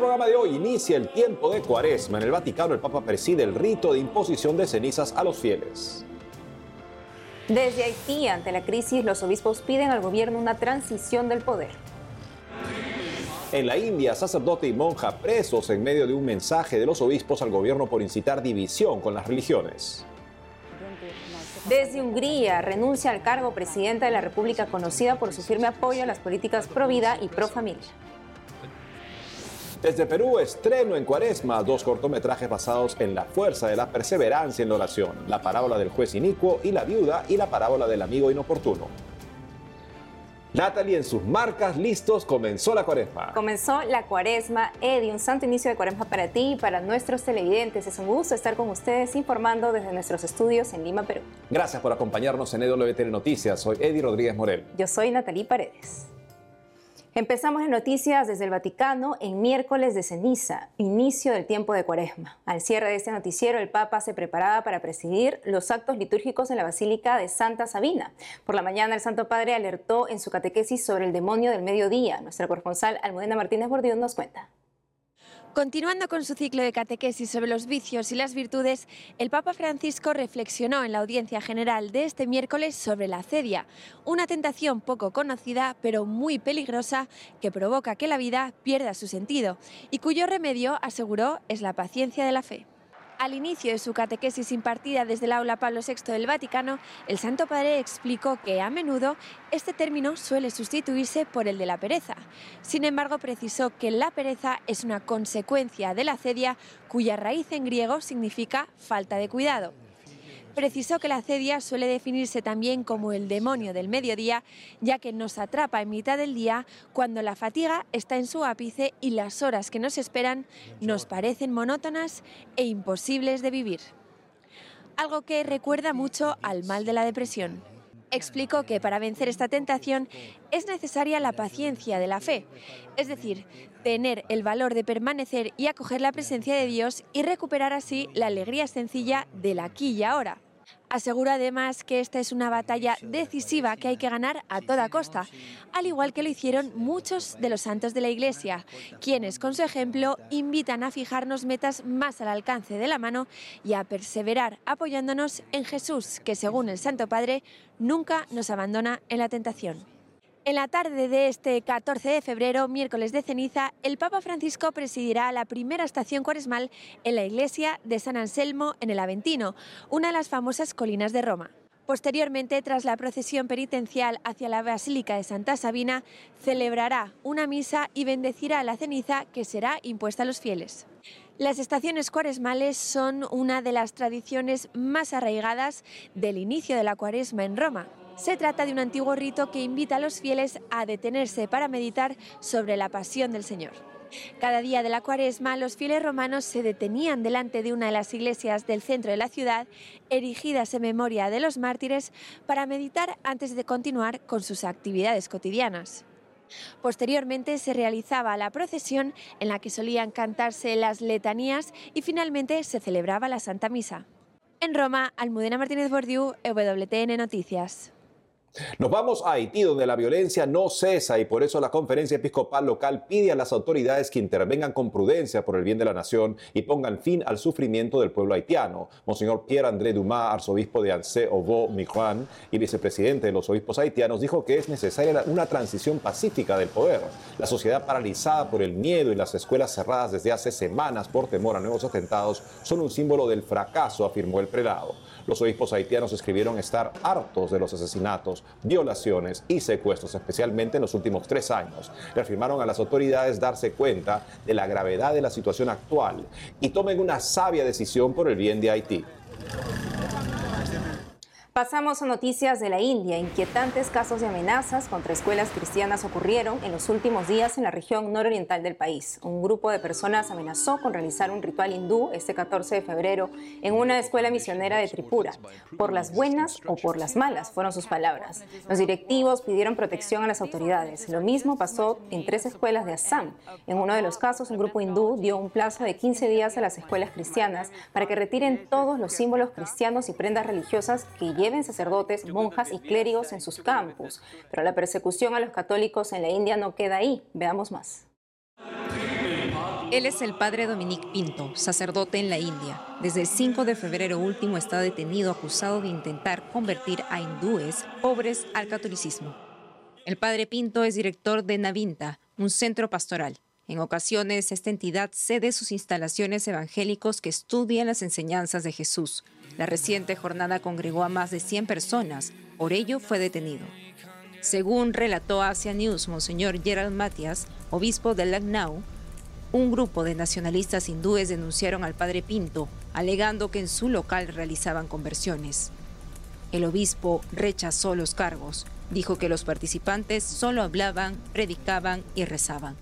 programa de hoy inicia el tiempo de cuaresma. En el Vaticano el Papa preside el rito de imposición de cenizas a los fieles. Desde Haití, ante la crisis, los obispos piden al gobierno una transición del poder. En la India, sacerdote y monja presos en medio de un mensaje de los obispos al gobierno por incitar división con las religiones. Desde Hungría, renuncia al cargo presidenta de la República conocida por su firme apoyo a las políticas pro vida y pro familia. Desde Perú, estreno en Cuaresma, dos cortometrajes basados en la fuerza de la perseverancia en la oración, la parábola del juez inicuo y la viuda y la parábola del amigo inoportuno. Natalie en sus marcas listos, comenzó la cuaresma. Comenzó la cuaresma, Eddie, un santo inicio de cuaresma para ti y para nuestros televidentes. Es un gusto estar con ustedes informando desde nuestros estudios en Lima, Perú. Gracias por acompañarnos en EWTN Noticias. Soy Eddie Rodríguez Morel. Yo soy Natalie Paredes. Empezamos en noticias desde el Vaticano en miércoles de ceniza, inicio del tiempo de cuaresma. Al cierre de este noticiero, el Papa se preparaba para presidir los actos litúrgicos en la Basílica de Santa Sabina. Por la mañana, el Santo Padre alertó en su catequesis sobre el demonio del mediodía. Nuestra corresponsal Almudena Martínez Bordión nos cuenta. Continuando con su ciclo de catequesis sobre los vicios y las virtudes, el Papa Francisco reflexionó en la audiencia general de este miércoles sobre la acedia, una tentación poco conocida pero muy peligrosa que provoca que la vida pierda su sentido y cuyo remedio, aseguró, es la paciencia de la fe. Al inicio de su catequesis impartida desde el aula Pablo VI del Vaticano, el Santo Padre explicó que a menudo este término suele sustituirse por el de la pereza. Sin embargo, precisó que la pereza es una consecuencia de la cedia cuya raíz en griego significa falta de cuidado. Precisó que la cedia suele definirse también como el demonio del mediodía, ya que nos atrapa en mitad del día cuando la fatiga está en su ápice y las horas que nos esperan nos parecen monótonas e imposibles de vivir. Algo que recuerda mucho al mal de la depresión. Explicó que para vencer esta tentación es necesaria la paciencia de la fe, es decir, tener el valor de permanecer y acoger la presencia de Dios y recuperar así la alegría sencilla del aquí y ahora. Asegura además que esta es una batalla decisiva que hay que ganar a toda costa, al igual que lo hicieron muchos de los santos de la Iglesia, quienes con su ejemplo invitan a fijarnos metas más al alcance de la mano y a perseverar apoyándonos en Jesús, que según el Santo Padre nunca nos abandona en la tentación. En la tarde de este 14 de febrero, miércoles de ceniza, el Papa Francisco presidirá la primera estación cuaresmal en la iglesia de San Anselmo en el Aventino, una de las famosas colinas de Roma. Posteriormente, tras la procesión penitencial hacia la Basílica de Santa Sabina, celebrará una misa y bendecirá la ceniza que será impuesta a los fieles. Las estaciones cuaresmales son una de las tradiciones más arraigadas del inicio de la cuaresma en Roma. Se trata de un antiguo rito que invita a los fieles a detenerse para meditar sobre la pasión del Señor. Cada día de la cuaresma, los fieles romanos se detenían delante de una de las iglesias del centro de la ciudad, erigidas en memoria de los mártires, para meditar antes de continuar con sus actividades cotidianas. Posteriormente se realizaba la procesión en la que solían cantarse las letanías y finalmente se celebraba la Santa Misa. En Roma, Almudena Martínez Bordiú, WTN Noticias. Nos vamos a Haití, donde la violencia no cesa y por eso la conferencia episcopal local pide a las autoridades que intervengan con prudencia por el bien de la nación y pongan fin al sufrimiento del pueblo haitiano. Monseñor Pierre-André Dumas, arzobispo de Ansé, Obo, Mijuan y vicepresidente de los obispos haitianos, dijo que es necesaria una transición pacífica del poder. La sociedad paralizada por el miedo y las escuelas cerradas desde hace semanas por temor a nuevos atentados son un símbolo del fracaso, afirmó el prelado. Los obispos haitianos escribieron estar hartos de los asesinatos, violaciones y secuestros, especialmente en los últimos tres años. Reafirmaron a las autoridades darse cuenta de la gravedad de la situación actual y tomen una sabia decisión por el bien de Haití. Pasamos a noticias de la India. Inquietantes casos de amenazas contra escuelas cristianas ocurrieron en los últimos días en la región nororiental del país. Un grupo de personas amenazó con realizar un ritual hindú este 14 de febrero en una escuela misionera de Tripura. Por las buenas o por las malas, fueron sus palabras. Los directivos pidieron protección a las autoridades. Lo mismo pasó en tres escuelas de Assam. En uno de los casos, un grupo hindú dio un plazo de 15 días a las escuelas cristianas para que retiren todos los símbolos cristianos y prendas religiosas que lleven sacerdotes, monjas y clérigos en sus campus. Pero la persecución a los católicos en la India no queda ahí. Veamos más. Él es el padre Dominique Pinto, sacerdote en la India. Desde el 5 de febrero último está detenido acusado de intentar convertir a hindúes pobres al catolicismo. El padre Pinto es director de Navinta, un centro pastoral. En ocasiones, esta entidad cede sus instalaciones evangélicos que estudian las enseñanzas de Jesús. La reciente jornada congregó a más de 100 personas, por ello fue detenido. Según relató Asia News Monseñor Gerald Matias, obispo de Lucknow, un grupo de nacionalistas hindúes denunciaron al padre Pinto, alegando que en su local realizaban conversiones. El obispo rechazó los cargos, dijo que los participantes solo hablaban, predicaban y rezaban.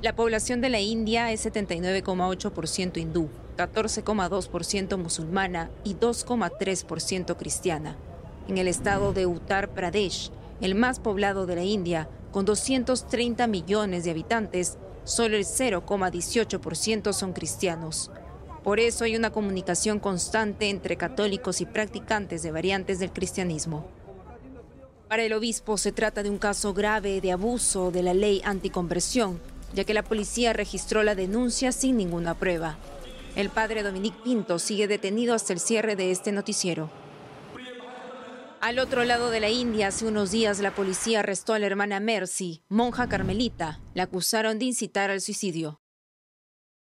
La población de la India es 79,8% hindú, 14,2% musulmana y 2,3% cristiana. En el estado de Uttar Pradesh, el más poblado de la India, con 230 millones de habitantes, solo el 0,18% son cristianos. Por eso hay una comunicación constante entre católicos y practicantes de variantes del cristianismo. Para el obispo se trata de un caso grave de abuso de la ley anticonversión ya que la policía registró la denuncia sin ninguna prueba. El padre Dominique Pinto sigue detenido hasta el cierre de este noticiero. Al otro lado de la India, hace unos días la policía arrestó a la hermana Mercy, monja carmelita. La acusaron de incitar al suicidio.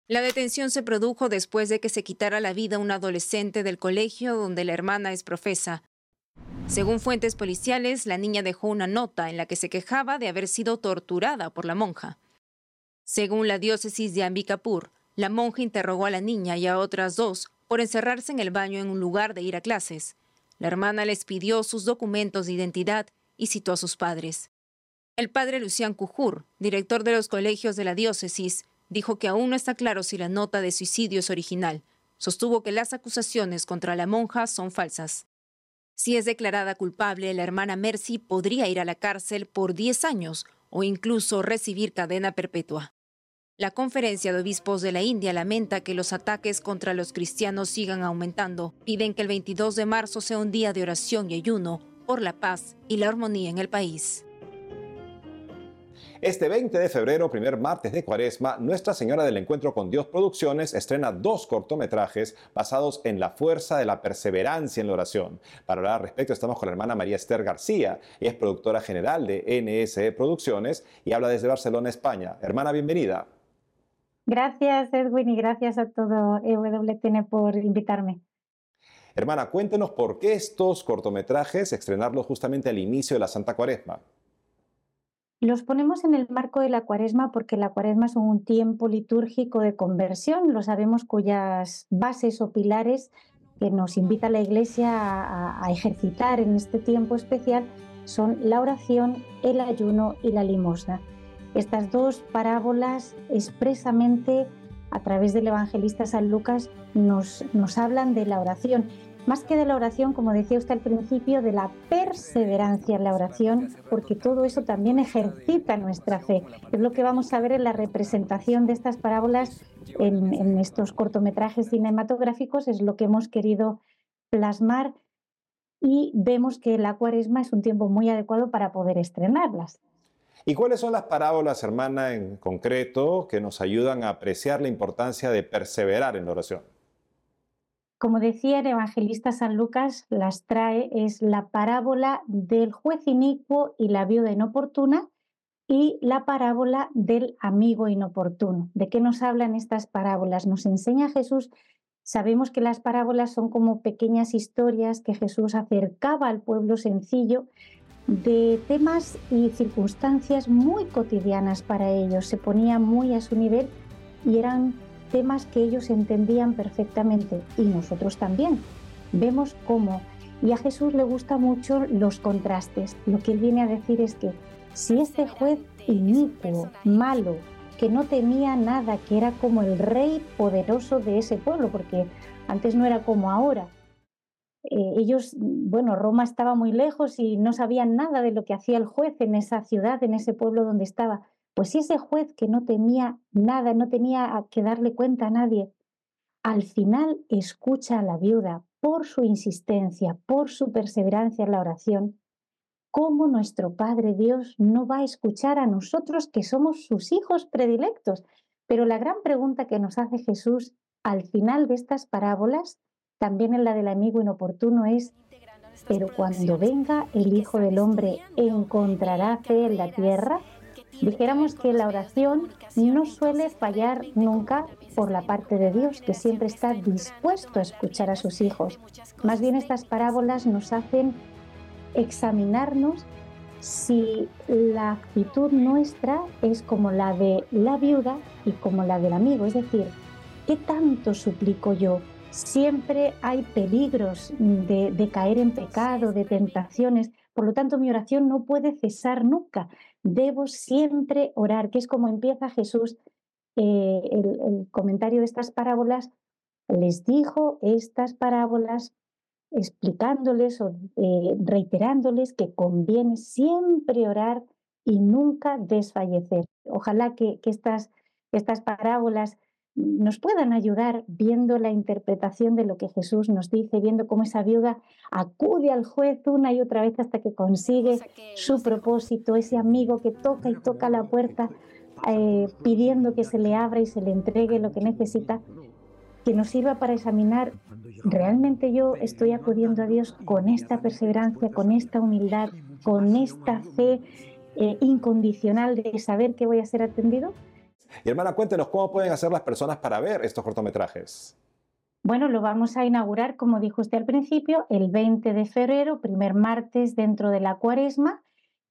La detención se produjo después de que se quitara la vida un adolescente del colegio donde la hermana es profesa. Según fuentes policiales, la niña dejó una nota en la que se quejaba de haber sido torturada por la monja. Según la diócesis de Ambikapur, la monja interrogó a la niña y a otras dos por encerrarse en el baño en un lugar de ir a clases. La hermana les pidió sus documentos de identidad y citó a sus padres. El padre Lucián Cujur, director de los colegios de la diócesis, dijo que aún no está claro si la nota de suicidio es original. Sostuvo que las acusaciones contra la monja son falsas. Si es declarada culpable, la hermana Mercy podría ir a la cárcel por 10 años o incluso recibir cadena perpetua. La Conferencia de Obispos de la India lamenta que los ataques contra los cristianos sigan aumentando. Piden que el 22 de marzo sea un día de oración y ayuno por la paz y la armonía en el país. Este 20 de febrero, primer martes de Cuaresma, Nuestra Señora del Encuentro con Dios Producciones estrena dos cortometrajes basados en la fuerza de la perseverancia en la oración. Para hablar al respecto estamos con la hermana María Esther García, ella es productora general de NSE Producciones y habla desde Barcelona, España. Hermana, bienvenida. Gracias Edwin y gracias a todo EWTN por invitarme. Hermana, cuéntenos por qué estos cortometrajes estrenarlos justamente al inicio de la Santa Cuaresma. Los ponemos en el marco de la cuaresma porque la cuaresma es un tiempo litúrgico de conversión, lo sabemos cuyas bases o pilares que nos invita la Iglesia a, a, ejercitar en este tiempo especial son la oración, el ayuno y la limosna. Estas dos parábolas expresamente a través del evangelista San Lucas nos, hablan de la oración más que de la oración, como decía usted al principio, de la perseverancia en la oración, porque todo eso también ejercita nuestra fe. Es lo que vamos a ver en la representación de estas parábolas en, estos cortometrajes cinematográficos, es lo que hemos querido plasmar y vemos que la cuaresma es un tiempo muy adecuado para poder estrenarlas. ¿Y cuáles son las parábolas, hermana, en concreto, que nos ayudan a apreciar la importancia de perseverar en la oración? Como decía el evangelista San Lucas, las trae es la parábola del juez inicuo y la viuda inoportuna y la parábola del amigo inoportuno. ¿De qué nos hablan estas parábolas? Nos enseña Jesús, sabemos que las parábolas son como pequeñas historias que Jesús acercaba al pueblo sencillo de temas y circunstancias muy cotidianas para ellos, se ponía muy a su nivel y eran temas que ellos entendían perfectamente y nosotros también. Vemos cómo, y a Jesús le gusta mucho los contrastes. Lo que él viene a decir es que si este juez inicuo, malo, que no temía nada, que era como el rey poderoso de ese pueblo, porque antes no era como ahora. Eh, ellos, bueno, Roma estaba muy lejos y no sabían nada de lo que hacía el juez en esa ciudad, en ese pueblo donde estaba. Pues si ese juez que no temía nada, no tenía que darle cuenta a nadie, al final escucha a la viuda por su insistencia, por su perseverancia en la oración, ¿cómo nuestro Padre Dios no va a escuchar a nosotros que somos sus hijos predilectos? Pero la gran pregunta que nos hace Jesús al final de estas parábolas, también en la del amigo inoportuno, es, pero cuando venga el Hijo del Hombre, ¿encontrará fe en la tierra? Dijéramos que la oración no suele fallar nunca por la parte de Dios, que siempre está dispuesto a escuchar a sus hijos. Más bien estas parábolas nos hacen examinarnos si la actitud nuestra es como la de la viuda y como la del amigo, es decir, ¿qué tanto suplico yo? Siempre hay peligros de, caer en pecado, de tentaciones, por lo tanto mi oración no puede cesar nunca, debo siempre orar, que es como empieza Jesús eh, el, comentario de estas parábolas, les dijo estas parábolas explicándoles o eh, reiterándoles que conviene siempre orar y nunca desfallecer. Ojalá que, estas, estas parábolas nos puedan ayudar viendo la interpretación de lo que Jesús nos dice, viendo cómo esa viuda acude al juez una y otra vez hasta que consigue su propósito, ese amigo que toca y toca la puerta eh, pidiendo que se le abra y se le entregue lo que necesita, que nos sirva para examinar, ¿realmente yo estoy acudiendo a Dios con esta perseverancia, con esta humildad, con esta fe eh, incondicional de saber que voy a ser atendido? Y hermana, cuéntenos cómo pueden hacer las personas para ver estos cortometrajes. Bueno, lo vamos a inaugurar, como dijo usted al principio, el 20 de febrero, primer martes dentro de la cuaresma,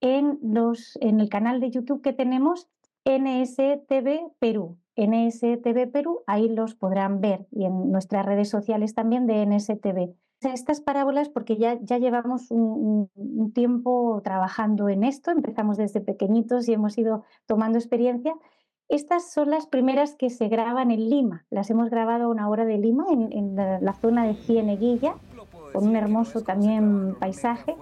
en, los, en el canal de YouTube que tenemos NSTV Perú. NSTV Perú, ahí los podrán ver y en nuestras redes sociales también de NSTV. Estas parábolas, porque ya, ya llevamos un, un tiempo trabajando en esto, empezamos desde pequeñitos y hemos ido tomando experiencia, estas son las primeras que se graban en Lima. Las hemos grabado a una hora de Lima, en, la, zona de Cieneguilla, con un hermoso también paisaje.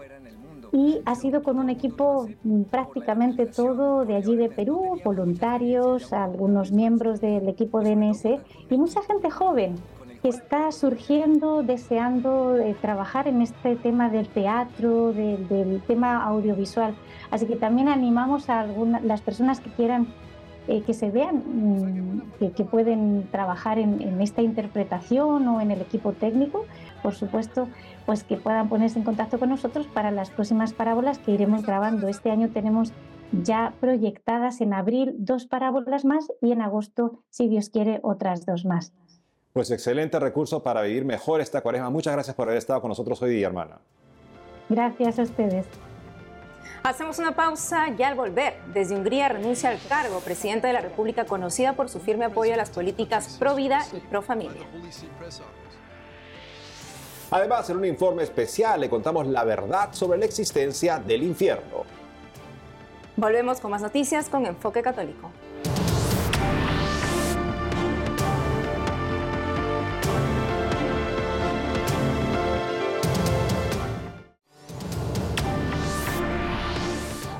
Y ha sido con un equipo mm, prácticamente todo de allí de Perú, voluntarios, algunos miembros del equipo de NS y mucha gente joven que está surgiendo, deseando eh, trabajar en este tema del teatro, del tema audiovisual. Así que también animamos a las personas que quieran eh, que se vean mm, que, pueden trabajar en, esta interpretación o en el equipo técnico, por supuesto, pues que puedan ponerse en contacto con nosotros para las próximas parábolas que iremos grabando. Este año tenemos ya proyectadas en abril dos parábolas más y en agosto, si Dios quiere, otras dos más. Pues excelente recurso para vivir mejor esta cuaresma. Muchas gracias por haber estado con nosotros hoy día, hermana. Gracias a ustedes. Hacemos una pausa y al volver, desde Hungría renuncia al cargo presidenta de la República conocida por su firme apoyo a las políticas pro vida y pro familia. Además, en un informe especial le contamos la verdad sobre la existencia del infierno. Volvemos con más noticias con Enfoque Católico.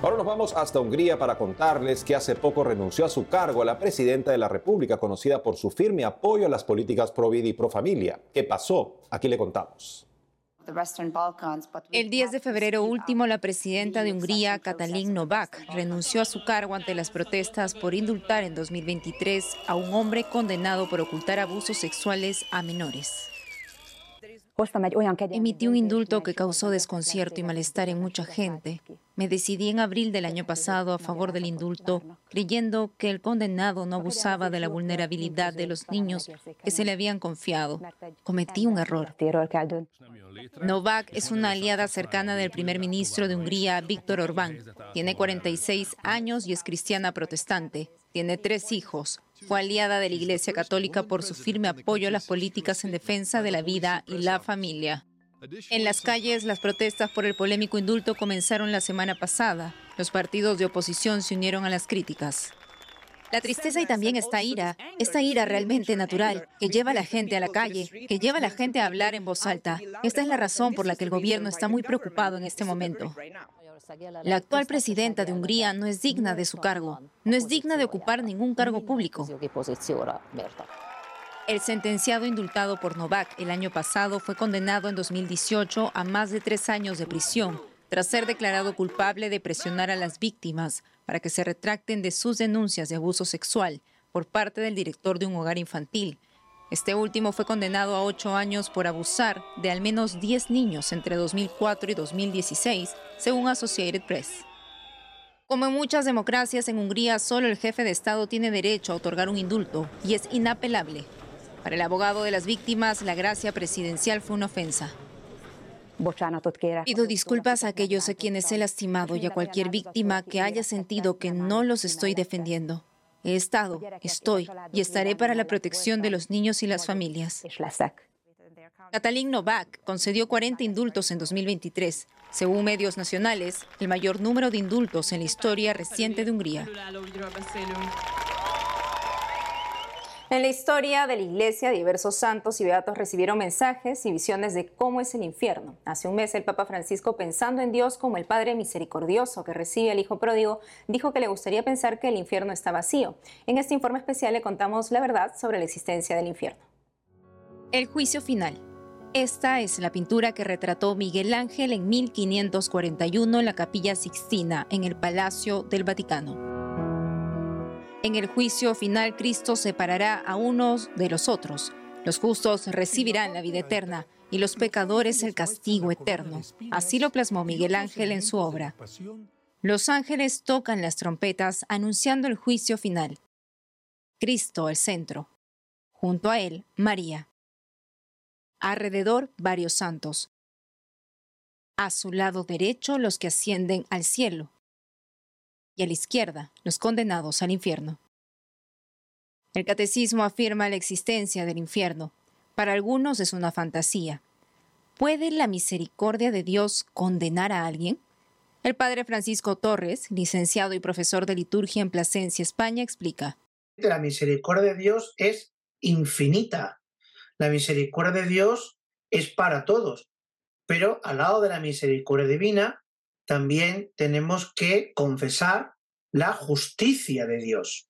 Ahora nos vamos hasta Hungría para contarles que hace poco renunció a su cargo a la presidenta de la República, conocida por su firme apoyo a las políticas pro vida y pro familia. ¿Qué pasó? Aquí le contamos. El 10 de febrero último, la presidenta de Hungría, Katalin Novak, renunció a su cargo ante las protestas por indultar en 2023 a un hombre condenado por ocultar abusos sexuales a menores. Emití un indulto que causó desconcierto y malestar en mucha gente. Me decidí en abril del año pasado a favor del indulto, creyendo que el condenado no abusaba de la vulnerabilidad de los niños que se le habían confiado. Cometí un error. Novak es una aliada cercana del primer ministro de Hungría, Víctor Orbán. Tiene 46 años y es cristiana protestante. Tiene tres hijos. Fue aliada de la Iglesia Católica por su firme apoyo a las políticas en defensa de la vida y la familia. En las calles, las protestas por el polémico indulto comenzaron la semana pasada. Los partidos de oposición se unieron a las críticas. La tristeza y también esta ira, esta ira realmente natural, que lleva a la gente a la calle, que lleva a la gente a hablar en voz alta. Esta es la razón por la que el gobierno está muy preocupado en este momento. La actual presidenta de Hungría no es digna de su cargo, no es digna de ocupar ningún cargo público. El sentenciado indultado por Novak el año pasado fue condenado en 2018 a más de tres años de prisión tras ser declarado culpable de presionar a las víctimas para que se retracten de sus denuncias de abuso sexual, por parte del director de un hogar infantil. Este último fue condenado a ocho años por abusar de al menos 10 niños entre 2004 y 2016, según Associated Press. Como en muchas democracias, en Hungría solo el jefe de Estado tiene derecho a otorgar un indulto y es inapelable. Para el abogado de las víctimas, la gracia presidencial fue una ofensa. Pido disculpas a aquellos a quienes he lastimado y a cualquier víctima que haya sentido que no los estoy defendiendo. He estado, estoy y estaré para la protección de los niños y las familias. Katalin Novak concedió 40 indultos en 2023, según medios nacionales, el mayor número de indultos en la historia reciente de Hungría. En la historia de la Iglesia, diversos santos y beatos recibieron mensajes y visiones de cómo es el infierno. Hace un mes, el Papa Francisco, pensando en Dios como el Padre misericordioso que recibe al Hijo pródigo, dijo que le gustaría pensar que el infierno está vacío. En este informe especial le contamos la verdad sobre la existencia del infierno. El juicio final. Esta es la pintura que retrató Miguel Ángel en 1541 en la Capilla Sixtina, en el Palacio del Vaticano. En el juicio final, Cristo separará a unos de los otros. Los justos recibirán la vida eterna y los pecadores el castigo eterno. Así lo plasmó Miguel Ángel en su obra. Los ángeles tocan las trompetas anunciando el juicio final. Cristo al centro. Junto a él, María. Alrededor, varios santos. A su lado derecho, los que ascienden al cielo y a la izquierda los condenados al infierno. El catecismo afirma la existencia del infierno. Para algunos es una fantasía. ¿Puede la misericordia de Dios condenar a alguien? El padre Francisco Torres, licenciado y profesor de liturgia en Plasencia, España, explica. La misericordia de Dios es infinita. La misericordia de Dios es para todos. Pero al lado de la misericordia divina también tenemos que confesar la justicia de Dios.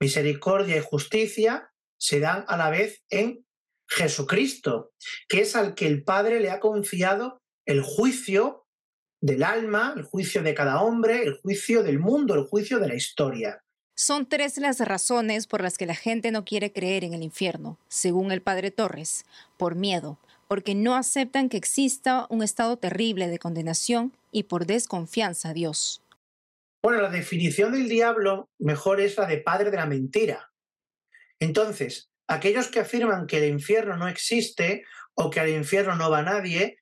Misericordia y justicia se dan a la vez en Jesucristo, que es al que el Padre le ha confiado el juicio del alma, el juicio de cada hombre, el juicio del mundo, el juicio de la historia. Son tres las razones por las que la gente no quiere creer en el infierno, según el padre Torres, por miedo, porque no aceptan que exista un estado terrible de condenación y por desconfianza a Dios. Bueno, la definición del diablo mejor es la de padre de la mentira. Entonces, aquellos que afirman que el infierno no existe o que al infierno no va nadie,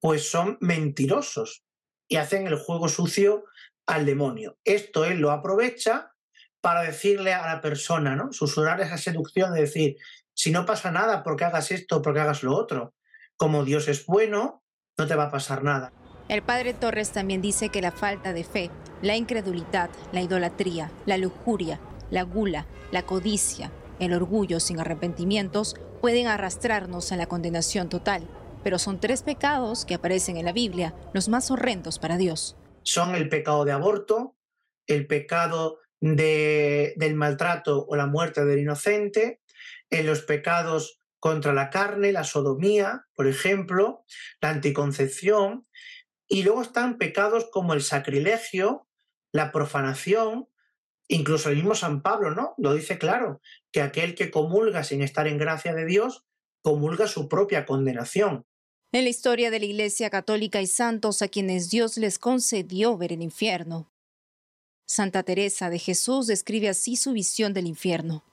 pues son mentirosos y hacen el juego sucio al demonio. Esto él lo aprovecha para decirle a la persona, ¿no? Susurrar esa seducción de decir, si no pasa nada porque hagas esto, porque hagas lo otro como Dios es bueno, no te va a pasar nada. El padre Torres también dice que la falta de fe, la incredulidad, la idolatría, la lujuria, la gula, la codicia, el orgullo sin arrepentimientos pueden arrastrarnos a la condenación total, pero son tres pecados que aparecen en la Biblia, los más horrendos para Dios. Son el pecado de aborto, el pecado de, del maltrato o la muerte del inocente, en los pecados contra la carne, la sodomía, por ejemplo, la anticoncepción, y luego están pecados como el sacrilegio, la profanación, incluso el mismo San Pablo, ¿no? Lo dice claro, que aquel que comulga sin estar en gracia de Dios, comulga su propia condenación. En la historia de la Iglesia Católica hay santos a quienes Dios les concedió ver el infierno. Santa Teresa de Jesús describe así su visión del infierno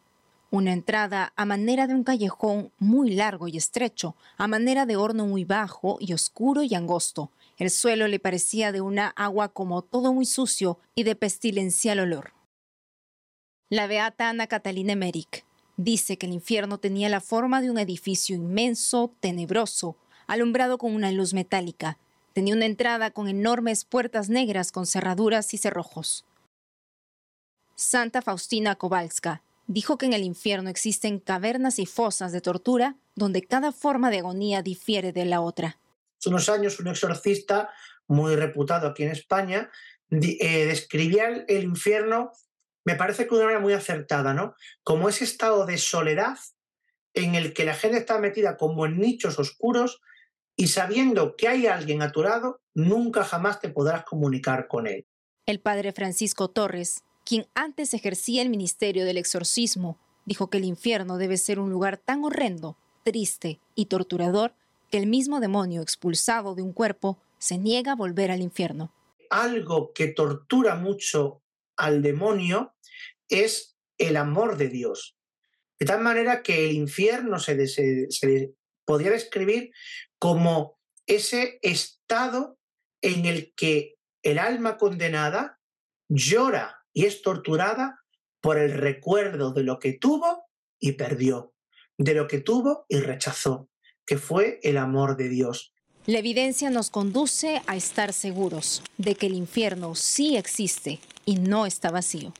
una entrada a manera de un callejón muy largo y estrecho, a manera de horno muy bajo y oscuro y angosto. El suelo le parecía de una agua como todo muy sucio y de pestilencial olor. La beata Ana Catalina Emmerich dice que el infierno tenía la forma de un edificio inmenso, tenebroso, alumbrado con una luz metálica. Tenía una entrada con enormes puertas negras con cerraduras y cerrojos. Santa Faustina Kowalska dijo que en el infierno existen cavernas y fosas de tortura donde cada forma de agonía difiere de la otra. Hace unos años un exorcista muy reputado aquí en España eh, describía el, infierno, me parece que de una manera muy acertada, ¿no? Como ese estado de soledad en el que la gente está metida como en nichos oscuros y sabiendo que hay alguien a tu lado, nunca jamás te podrás comunicar con él. El padre Francisco Torres quien antes ejercía el ministerio del exorcismo, dijo que el infierno debe ser un lugar tan horrendo, triste y torturador que el mismo demonio expulsado de un cuerpo se niega a volver al infierno. Algo que tortura mucho al demonio es el amor de Dios. De tal manera que el infierno se, se podría describir como ese estado en el que el alma condenada llora y es torturada por el recuerdo de lo que tuvo y perdió, de lo que tuvo y rechazó, que fue el amor de Dios. La evidencia nos conduce a estar seguros de que el infierno sí existe y no está vacío.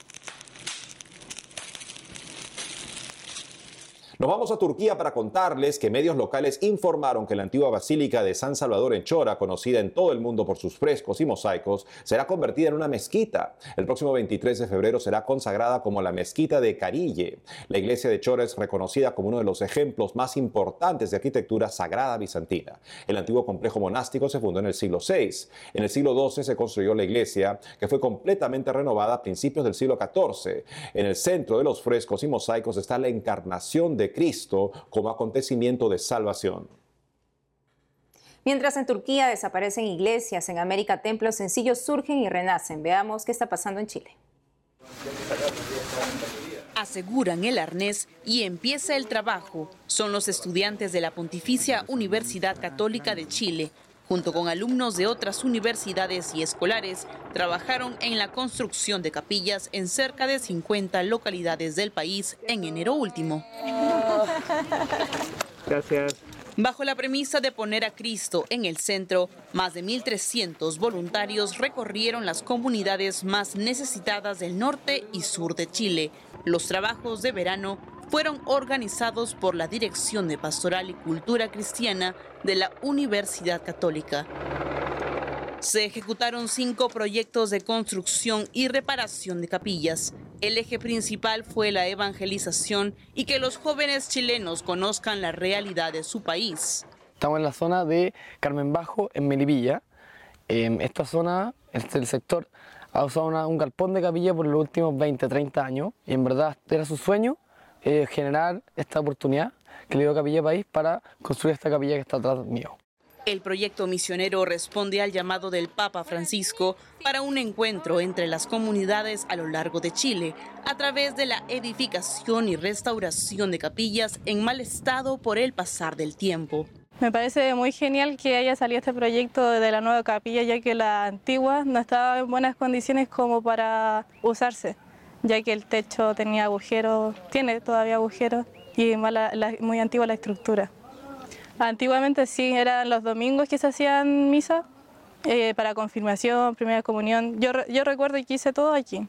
Nos vamos a Turquía para contarles que medios locales informaron que la antigua Basílica de San Salvador en Chora, conocida en todo el mundo por sus frescos y mosaicos, será convertida en una mezquita. El próximo 23 de febrero será consagrada como la Mezquita de Carille. La iglesia de Chora es reconocida como uno de los ejemplos más importantes de arquitectura sagrada bizantina. El antiguo complejo monástico se fundó en el siglo VI. En el siglo XII se construyó la iglesia, que fue completamente renovada a principios del siglo XIV. En el centro de los frescos y mosaicos está la encarnación de Cristo como acontecimiento de salvación. Mientras en Turquía desaparecen iglesias, en América templos sencillos surgen y renacen. Veamos qué está pasando en Chile. Aseguran el arnés y empieza el trabajo. Son los estudiantes de la Pontificia Universidad Católica de Chile, junto con alumnos de otras universidades y escolares, trabajaron en la construcción de capillas en cerca de 50 localidades del país en enero último. Gracias. Bajo la premisa de poner a Cristo en el centro, más de 1.300 voluntarios recorrieron las comunidades más necesitadas del norte y sur de Chile. Los trabajos de verano fueron organizados por la Dirección de Pastoral y Cultura Cristiana de la Universidad Católica. Se ejecutaron cinco proyectos de construcción y reparación de capillas. El eje principal fue la evangelización y que los jóvenes chilenos conozcan la realidad de su país. Estamos en la zona de Carmen Bajo, en Melipilla. En esta zona, este, el sector, ha usado un galpón de capilla por los últimos 20, 30 años y en verdad era su sueño eh, generar esta oportunidad que le dio Capilla País para construir esta capilla que está atrás mío. El proyecto misionero responde al llamado del Papa Francisco para un encuentro entre las comunidades a lo largo de Chile a través de la edificación y restauración de capillas en mal estado por el pasar del tiempo. Me parece muy genial que haya salido este proyecto de la nueva capilla ya que la antigua no estaba en buenas condiciones como para usarse ya que el techo tenía agujeros, tiene todavía agujeros y muy antigua la estructura. Antiguamente sí, eran los domingos que se hacían misa eh, para confirmación, primera comunión. Yo, yo recuerdo que hice todo aquí.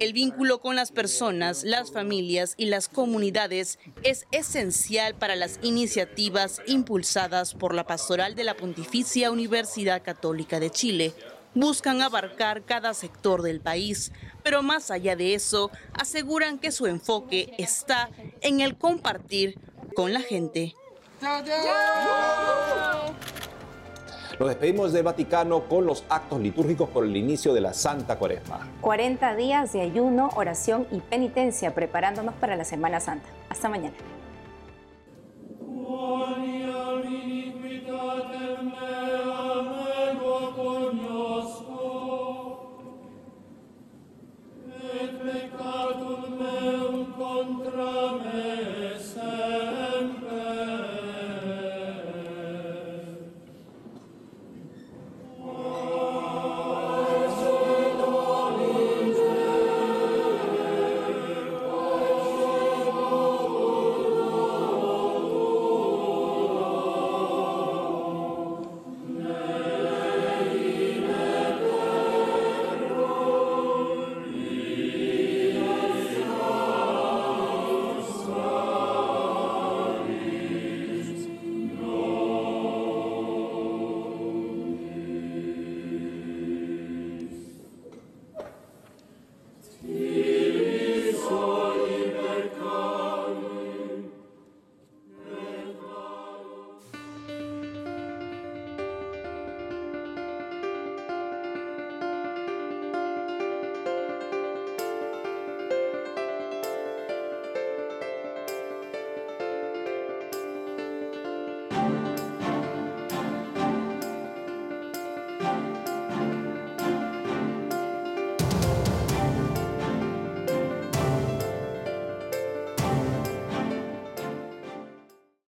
El vínculo con las personas, las familias y las comunidades es esencial para las iniciativas impulsadas por la Pastoral de la Pontificia Universidad Católica de Chile buscan abarcar cada sector del país, pero más allá de eso, aseguran que su enfoque está en el compartir con la gente. Nos despedimos del Vaticano con los actos litúrgicos por el inicio de la Santa Cuaresma. 40 días de ayuno, oración y penitencia preparándonos para la Semana Santa. Hasta mañana.